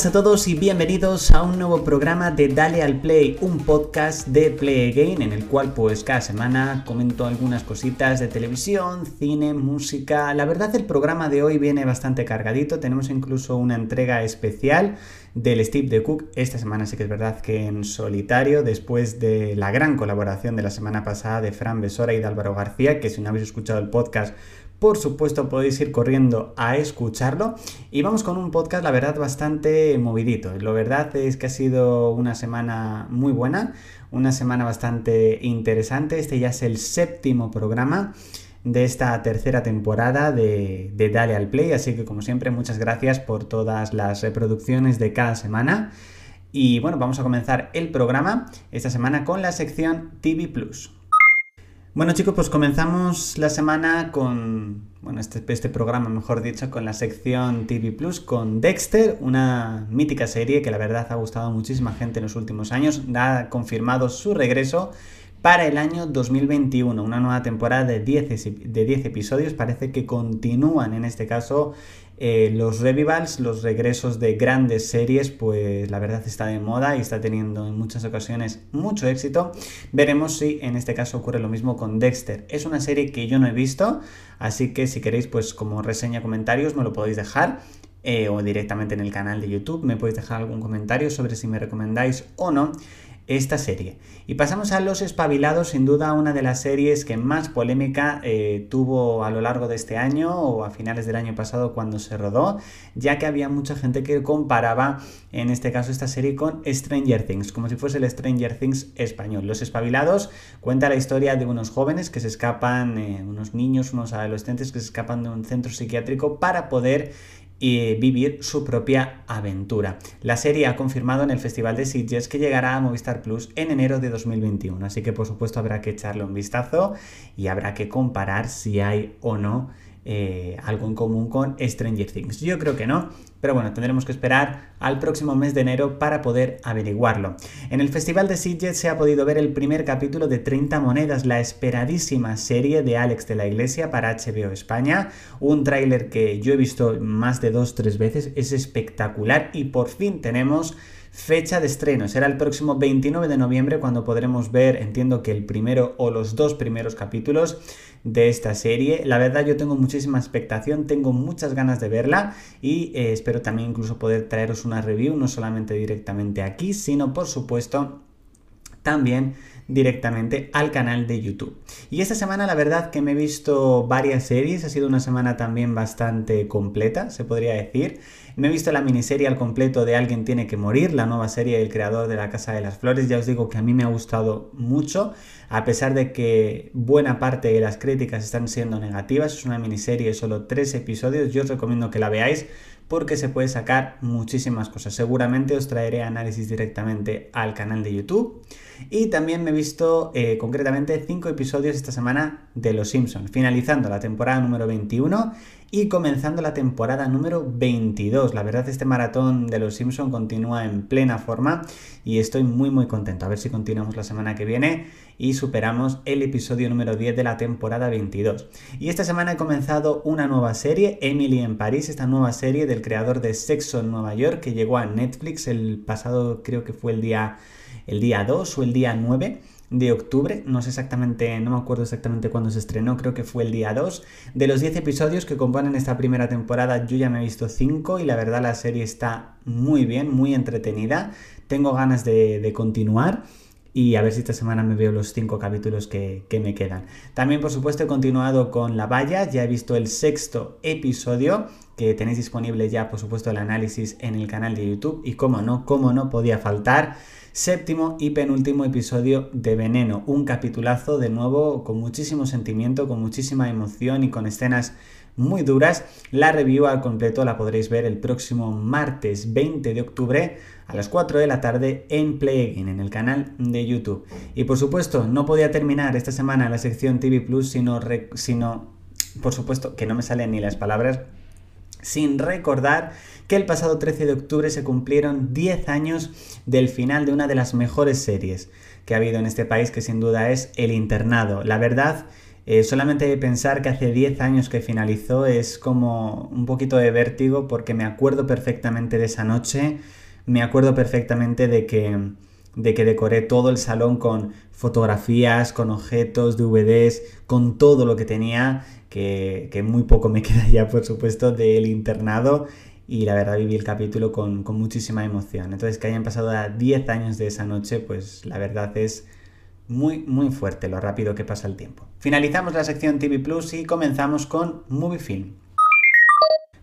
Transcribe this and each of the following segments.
buenas a todos y bienvenidos a un nuevo programa de Dale al Play, un podcast de Play Again en el cual pues cada semana comento algunas cositas de televisión, cine, música. La verdad el programa de hoy viene bastante cargadito, tenemos incluso una entrega especial del Steve de Cook. Esta semana sí que es verdad que en solitario, después de la gran colaboración de la semana pasada de Fran Besora y de Álvaro García, que si no habéis escuchado el podcast por supuesto podéis ir corriendo a escucharlo y vamos con un podcast la verdad bastante movidito. La verdad es que ha sido una semana muy buena, una semana bastante interesante. Este ya es el séptimo programa de esta tercera temporada de, de, Dale al Play. Así que como siempre, muchas gracias por todas las reproducciones de cada semana. Y bueno, vamos a comenzar el programa esta semana con la sección TV Plus. Bueno chicos, pues comenzamos la semana con, bueno, este, este, programa mejor dicho, con la sección TV Plus, con Dexter, una mítica serie que la verdad ha gustado a muchísima gente en los últimos años, ha confirmado su regreso para el año 2021, una nueva temporada de 10, de 10 episodios, parece que continúan en este caso eh, los revivals, los regresos de grandes series, pues la verdad está de moda y está teniendo en muchas ocasiones mucho éxito. Veremos si en este caso ocurre lo mismo con Dexter. Es una serie que yo no he visto, así que si queréis, pues como reseña comentarios me lo podéis dejar. Eh, o directamente en el canal de YouTube me podéis dejar algún comentario sobre si me recomendáis o no esta serie. Y pasamos a Los Espabilados, sin duda una de las series que más polémica eh, tuvo a lo largo de este año o a finales del año pasado cuando se rodó, ya que había mucha gente que comparaba en este caso esta serie con Stranger Things, como si fuese el Stranger Things español. Los Espabilados cuenta la historia de unos jóvenes que se escapan, eh, unos niños, unos adolescentes que se escapan de un centro psiquiátrico para poder y vivir su propia aventura. La serie ha confirmado en el Festival de Sitges que llegará a Movistar Plus en enero de 2021, así que por supuesto habrá que echarle un vistazo y habrá que comparar si hay o no eh, algo en común con Stranger Things. Yo creo que no, pero bueno, tendremos que esperar al próximo mes de enero para poder averiguarlo. En el Festival de Sitges se ha podido ver el primer capítulo de 30 monedas, la esperadísima serie de Alex de la Iglesia para HBO España, un tráiler que yo he visto más de dos, tres veces, es espectacular y por fin tenemos Fecha de estreno será el próximo 29 de noviembre cuando podremos ver, entiendo que el primero o los dos primeros capítulos de esta serie. La verdad yo tengo muchísima expectación, tengo muchas ganas de verla y eh, espero también incluso poder traeros una review, no solamente directamente aquí, sino por supuesto también directamente al canal de YouTube. Y esta semana la verdad que me he visto varias series, ha sido una semana también bastante completa, se podría decir. Me he visto la miniserie al completo de Alguien tiene que morir, la nueva serie del creador de La Casa de las Flores. Ya os digo que a mí me ha gustado mucho, a pesar de que buena parte de las críticas están siendo negativas. Es una miniserie de solo tres episodios. Yo os recomiendo que la veáis porque se puede sacar muchísimas cosas. Seguramente os traeré análisis directamente al canal de YouTube. Y también me he visto eh, concretamente 5 episodios esta semana de Los Simpsons, finalizando la temporada número 21 y comenzando la temporada número 22. La verdad este maratón de Los Simpsons continúa en plena forma y estoy muy muy contento. A ver si continuamos la semana que viene y superamos el episodio número 10 de la temporada 22. Y esta semana he comenzado una nueva serie, Emily en París, esta nueva serie del creador de Sexo en Nueva York que llegó a Netflix el pasado creo que fue el día el día 2 o el día 9 de octubre, no sé exactamente, no me acuerdo exactamente cuándo se estrenó, creo que fue el día 2. De los 10 episodios que componen esta primera temporada, yo ya me he visto 5 y la verdad la serie está muy bien, muy entretenida. Tengo ganas de, continuar y a ver si esta semana me veo los 5 capítulos que, que, me quedan. También, por supuesto, he continuado con La Valla, ya he visto el sexto episodio, que tenéis disponible ya, por supuesto, el análisis en el canal de YouTube y cómo no, cómo no podía faltar séptimo y penúltimo episodio de Veneno. Un capitulazo de nuevo con muchísimo sentimiento, con muchísima emoción y con escenas muy duras. La review al completo la podréis ver el próximo martes 20 de octubre a las 4 de la tarde en Play en el canal de YouTube. Y por supuesto, no podía terminar esta semana la sección TV Plus sino, sino por supuesto, que no me salen ni las palabras sin recordar que el pasado 13 de octubre se cumplieron 10 años del final de una de las mejores series que ha habido en este país, que sin duda es El Internado. La verdad, Eh, solamente pensar que hace 10 años que finalizó es como un poquito de vértigo porque me acuerdo perfectamente de esa noche, me acuerdo perfectamente de que, de que decoré todo el salón con fotografías, con objetos, DVDs, con todo lo que tenía, que, que muy poco me queda ya por supuesto del internado y la verdad viví el capítulo con, con muchísima emoción. Entonces que hayan pasado 10 años de esa noche, pues la verdad es muy, muy fuerte lo rápido que pasa el tiempo. Finalizamos la sección TV Plus y comenzamos con Movie Film.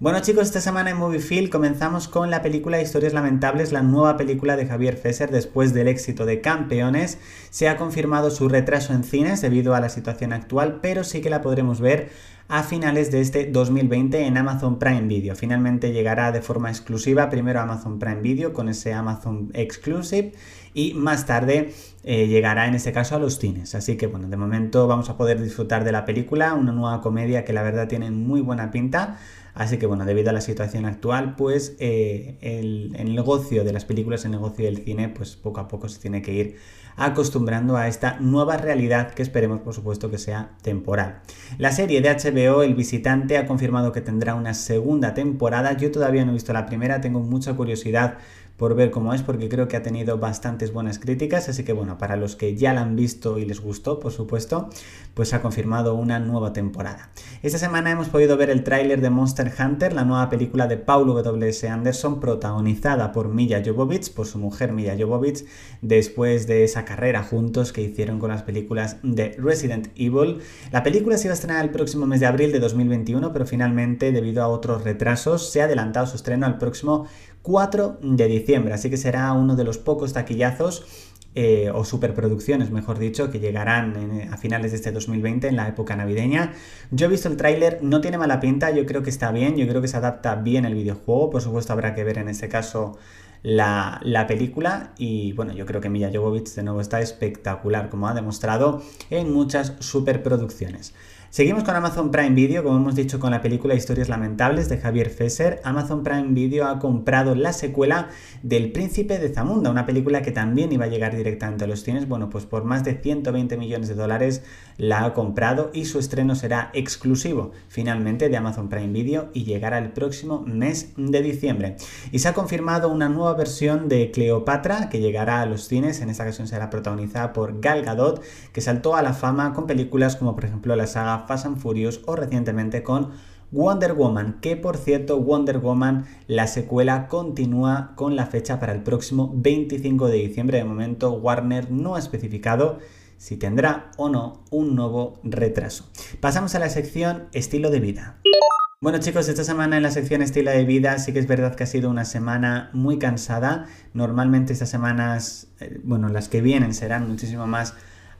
Bueno chicos, esta semana en Movie Film comenzamos con la película Historias Lamentables, la nueva película de Javier Fesser después del éxito de Campeones. Se ha confirmado su retraso en cines debido a la situación actual, pero sí que la podremos ver a finales de este 2020 en Amazon Prime Video. Finalmente llegará de forma exclusiva primero a Amazon Prime Video con ese Amazon Exclusive y más tarde eh, llegará en este caso a los cines. Así que bueno, de momento vamos a poder disfrutar de la película, una nueva comedia que la verdad tiene muy buena pinta. Así que bueno, debido a la situación actual, pues eh, el, el, negocio de las películas, el negocio del cine, pues poco a poco se tiene que ir acostumbrando a esta nueva realidad que esperemos por supuesto que sea temporal. La serie de HBO El Visitante ha confirmado que tendrá una segunda temporada. Yo todavía no he visto la primera, tengo mucha curiosidad por ver cómo es, porque creo que ha tenido bastantes buenas críticas, así que bueno, para los que ya la han visto y les gustó, por supuesto, pues ha confirmado una nueva temporada. Esta semana hemos podido ver el tráiler de Monster Hunter, la nueva película de Paul W.S. Anderson, protagonizada por Milla Jovovich, por su mujer Milla Jovovich, después de esa carrera juntos que hicieron con las películas de Resident Evil. La película se iba a estrenar el próximo mes de abril de 2021, pero finalmente, debido a otros retrasos, se ha adelantado su estreno al próximo 4 de diciembre, así que será uno de los pocos taquillazos eh, o superproducciones, mejor dicho, que llegarán a finales de este 2020, en la época navideña. Yo he visto el tráiler, no tiene mala pinta, yo creo que está bien, yo creo que se adapta bien el videojuego, por supuesto habrá que ver en este caso la, la, película y bueno, yo creo que Milla Jovovich de nuevo está espectacular, como ha demostrado en muchas superproducciones. Seguimos con Amazon Prime Video, como hemos dicho con la película Historias Lamentables de Javier Fesser. Amazon Prime Video ha comprado la secuela del Príncipe de Zamunda, una película que también iba a llegar directamente a los cines. Bueno, pues por más de 120 millones de dólares la ha comprado y su estreno será exclusivo finalmente de Amazon Prime Video y llegará el próximo mes de diciembre. Y se ha confirmado una nueva versión de Cleopatra que llegará a los cines. En esta ocasión será protagonizada por Gal Gadot, que saltó a la fama con películas como por ejemplo la saga Fast and Furious o recientemente con Wonder Woman, que por cierto Wonder Woman, la secuela continúa con la fecha para el próximo 25 de diciembre. De momento Warner no ha especificado si tendrá o no un nuevo retraso. Pasamos a la sección estilo de vida. Bueno chicos, esta semana en la sección estilo de vida sí que es verdad que ha sido una semana muy cansada. Normalmente estas semanas, eh, bueno, las que vienen serán muchísimo más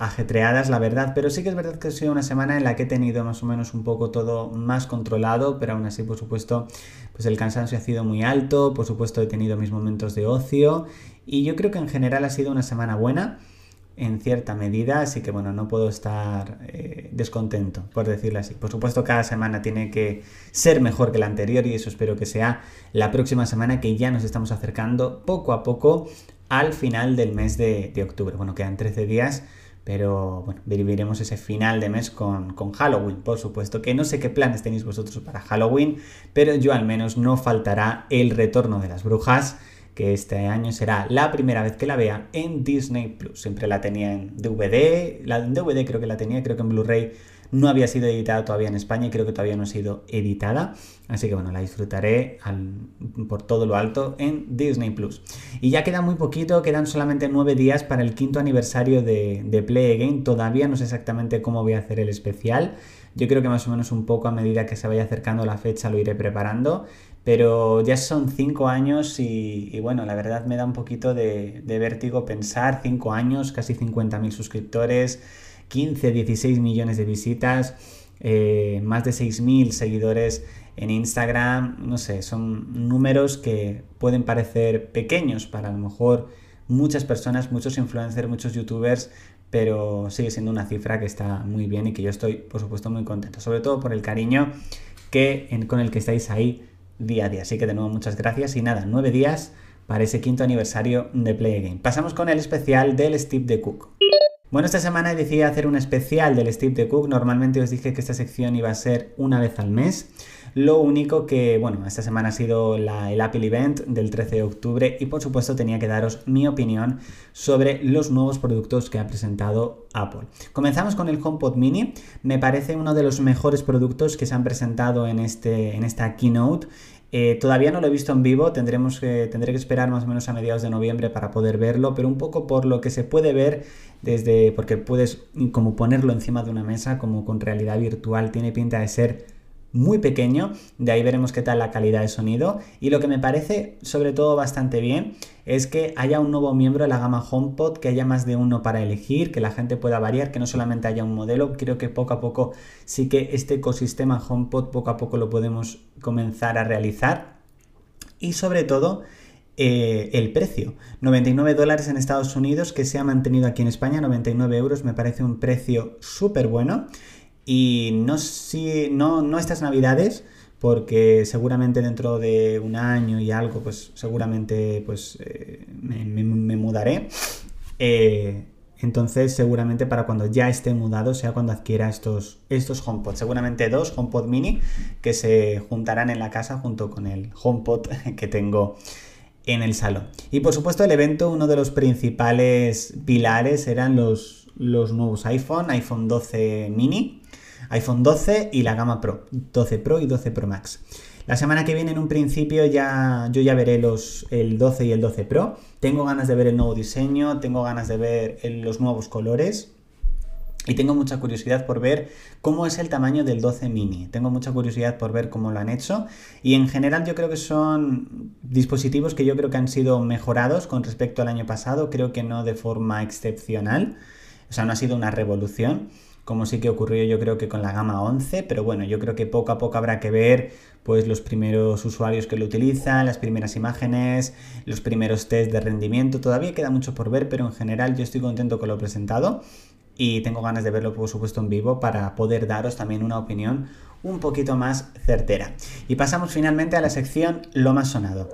ajetreadas, la verdad, pero sí que es verdad que ha sido una semana en la que he tenido más o menos un poco todo más controlado, pero aún así, por supuesto, pues el cansancio ha sido muy alto, por supuesto he tenido mis momentos de ocio y yo creo que en general ha sido una semana buena en cierta medida, así que bueno, no puedo estar eh, descontento, por decirlo así. Por supuesto, cada semana tiene que ser mejor que la anterior y eso espero que sea la próxima semana que ya nos estamos acercando poco a poco al final del mes de, de octubre. Bueno, quedan 13 días pero bueno, viviremos ese final de mes con, Halloween, por supuesto. Que no sé qué planes tenéis vosotros para Halloween, pero yo al menos no faltará el retorno de las brujas, que este año será la primera vez que la vea en Disney Plus. Siempre la tenía en DVD, la en DVD creo que la tenía, creo que en Blu-ray no había sido editada todavía en España y creo que todavía no ha sido editada. Así que bueno, la disfrutaré por todo lo alto en Disney Plus. Y ya queda muy poquito, quedan solamente nueve días para el quinto aniversario de, de Play Again. Todavía no sé exactamente cómo voy a hacer el especial. Yo creo que más o menos un poco a medida que se vaya acercando la fecha lo iré preparando. Pero ya son cinco años y, bueno, la verdad me da un poquito de, vértigo pensar cinco años, casi 50.000 suscriptores 15, 16 millones de visitas, eh, más de 6.000 seguidores en Instagram, no sé, son números que pueden parecer pequeños para a lo mejor muchas personas, muchos influencers, muchos youtubers, pero sigue siendo una cifra que está muy bien y que yo estoy, por supuesto, muy contento, sobre todo por el cariño que, con el que estáis ahí día a día. Así que de nuevo muchas gracias y nada, nueve días para ese quinto aniversario de Play Game. Pasamos con el especial del Steve de Cook. Bueno, esta semana decidí hacer un especial del Steve de Cook. Normalmente os dije que esta sección iba a ser una vez al mes. Lo único que, bueno, esta semana ha sido el Apple Event del 13 de octubre y por supuesto tenía que daros mi opinión sobre los nuevos productos que ha presentado Apple. Comenzamos con el HomePod Mini. Me parece uno de los mejores productos que se han presentado en, este, en esta keynote. Eh, todavía no lo he visto en vivo, tendremos que, tendré que esperar más o menos a mediados de noviembre para poder verlo, pero un poco por lo que se puede ver desde, porque puedes como ponerlo encima de una mesa, como con realidad virtual, tiene pinta de ser muy pequeño, de ahí veremos qué tal la calidad de sonido y lo que me parece sobre todo bastante bien es que haya un nuevo miembro de la gama HomePod, que haya más de uno para elegir, que la gente pueda variar, que no solamente haya un modelo, creo que poco a poco sí que este ecosistema HomePod poco a poco lo podemos comenzar a realizar y sobre todo eh, el precio. 99 dólares en Estados Unidos que se ha mantenido aquí en España, 99 euros me parece un precio súper bueno. Y no, si, no, no estas navidades, porque seguramente dentro de un año y algo, pues seguramente pues, eh, me, mudaré. Eh, entonces, seguramente para cuando ya esté mudado, sea cuando adquiera estos, estos HomePod. Seguramente dos HomePod mini que se juntarán en la casa junto con el HomePod que tengo en el salón. Y por supuesto, el evento, uno de los principales pilares eran los, los nuevos iPhone, iPhone 12 mini iPhone 12 y la gama Pro, 12 Pro y 12 Pro Max. La semana que viene en un principio ya yo ya veré los, el 12 y el 12 Pro. Tengo ganas de ver el nuevo diseño, tengo ganas de ver los nuevos colores. Y tengo mucha curiosidad por ver cómo es el tamaño del 12 mini. Tengo mucha curiosidad por ver cómo lo han hecho. Y en general yo creo que son dispositivos que yo creo que han sido mejorados con respecto al año pasado. Creo que no de forma excepcional. O sea, no ha sido una revolución como sí que ocurrió yo creo que con la gama 11, pero bueno, yo creo que poco a poco habrá que ver pues los primeros usuarios que lo utilizan, las primeras imágenes, los primeros test de rendimiento, todavía queda mucho por ver, pero en general yo estoy contento con lo presentado y tengo ganas de verlo por supuesto en vivo para poder daros también una opinión un poquito más certera. Y pasamos finalmente a la sección Lo más sonado.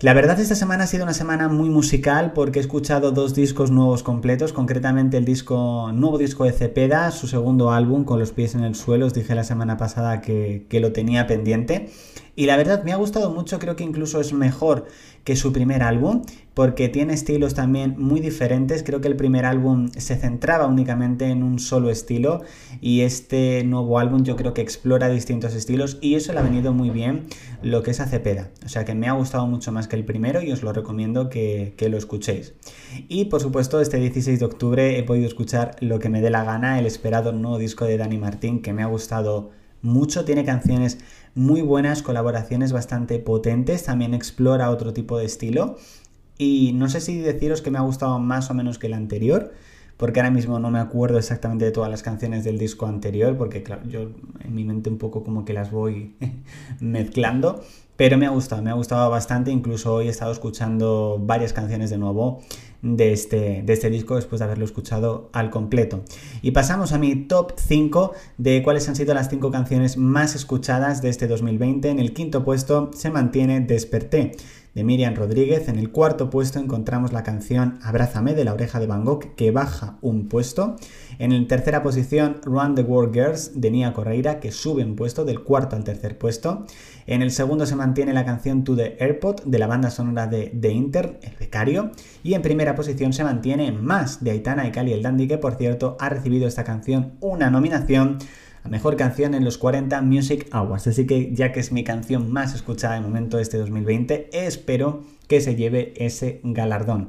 La verdad esta semana ha sido una semana muy musical porque he escuchado dos discos nuevos completos, concretamente el disco nuevo disco de Cepeda, su segundo álbum con los pies en el suelo, os dije la semana pasada que, que lo tenía pendiente y la verdad me ha gustado mucho, creo que incluso es mejor que su primer álbum, porque tiene estilos también muy diferentes. Creo que el primer álbum se centraba únicamente en un solo estilo y este nuevo álbum yo creo que explora distintos estilos y eso le ha venido muy bien lo que es a. O sea que me ha gustado mucho más que el primero y os lo recomiendo que, que lo escuchéis. Y por supuesto este 16 de octubre he podido escuchar lo que me dé la gana, el esperado nuevo disco de Dani Martín que me ha gustado mucho, tiene canciones muy buenas, colaboraciones bastante potentes, también explora otro tipo de estilo. Y no sé si deciros que me ha gustado más o menos que el anterior, porque ahora mismo no me acuerdo exactamente de todas las canciones del disco anterior, porque claro, yo en mi mente un poco como que las voy mezclando, pero me ha gustado, me ha gustado bastante, incluso hoy he estado escuchando varias canciones de nuevo de este, de este disco después de haberlo escuchado al completo. Y pasamos a mi top 5 de cuáles han sido las 5 canciones más escuchadas de este 2020. En el quinto puesto se mantiene Desperté de Miriam Rodríguez. En el cuarto puesto encontramos la canción Abrázame de la oreja de Van Gogh que baja un puesto. En la tercera posición Run the World Girls de Nia Correira que sube un puesto del cuarto al tercer puesto. En el segundo se mantiene la canción To the Airport de la banda sonora de The Inter, El Becario. Y en primera posición se mantiene Más de Aitana y Cali el Dandy que por cierto ha recibido esta canción una nominación mejor canción en los 40 Music Awards. Así que ya que es mi canción más escuchada de momento de este 2020, espero que se lleve ese galardón.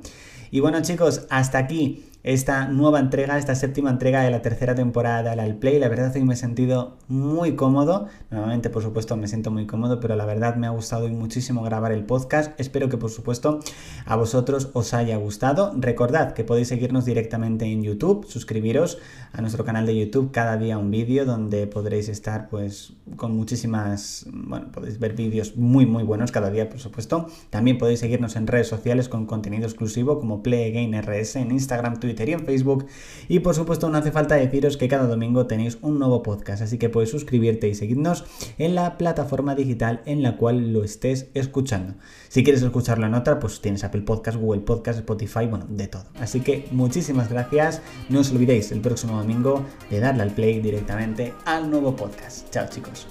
Y bueno chicos, hasta aquí esta nueva entrega, esta séptima entrega de la tercera temporada de Al Play. La verdad es que me he sentido muy cómodo. Normalmente, por supuesto, me siento muy cómodo, pero la verdad me ha gustado muchísimo grabar el podcast. Espero que, por supuesto, a vosotros os haya gustado. Recordad que podéis seguirnos directamente en YouTube, suscribiros a nuestro canal de YouTube cada día un vídeo donde podréis estar pues con muchísimas, bueno, podéis ver vídeos muy muy buenos cada día, por supuesto. También podéis seguirnos en redes sociales con contenido exclusivo como Play Again RS en Instagram, Twitter Twitter y en Facebook. Y por supuesto no hace falta deciros que cada domingo tenéis un nuevo podcast, así que puedes suscribirte y seguirnos en la plataforma digital en la cual lo estés escuchando. Si quieres escucharlo en otra, pues tienes Apple Podcast, Google Podcast, Spotify, bueno, de todo. Así que muchísimas gracias. No os olvidéis el próximo domingo de darle al play directamente al nuevo podcast. Chao chicos.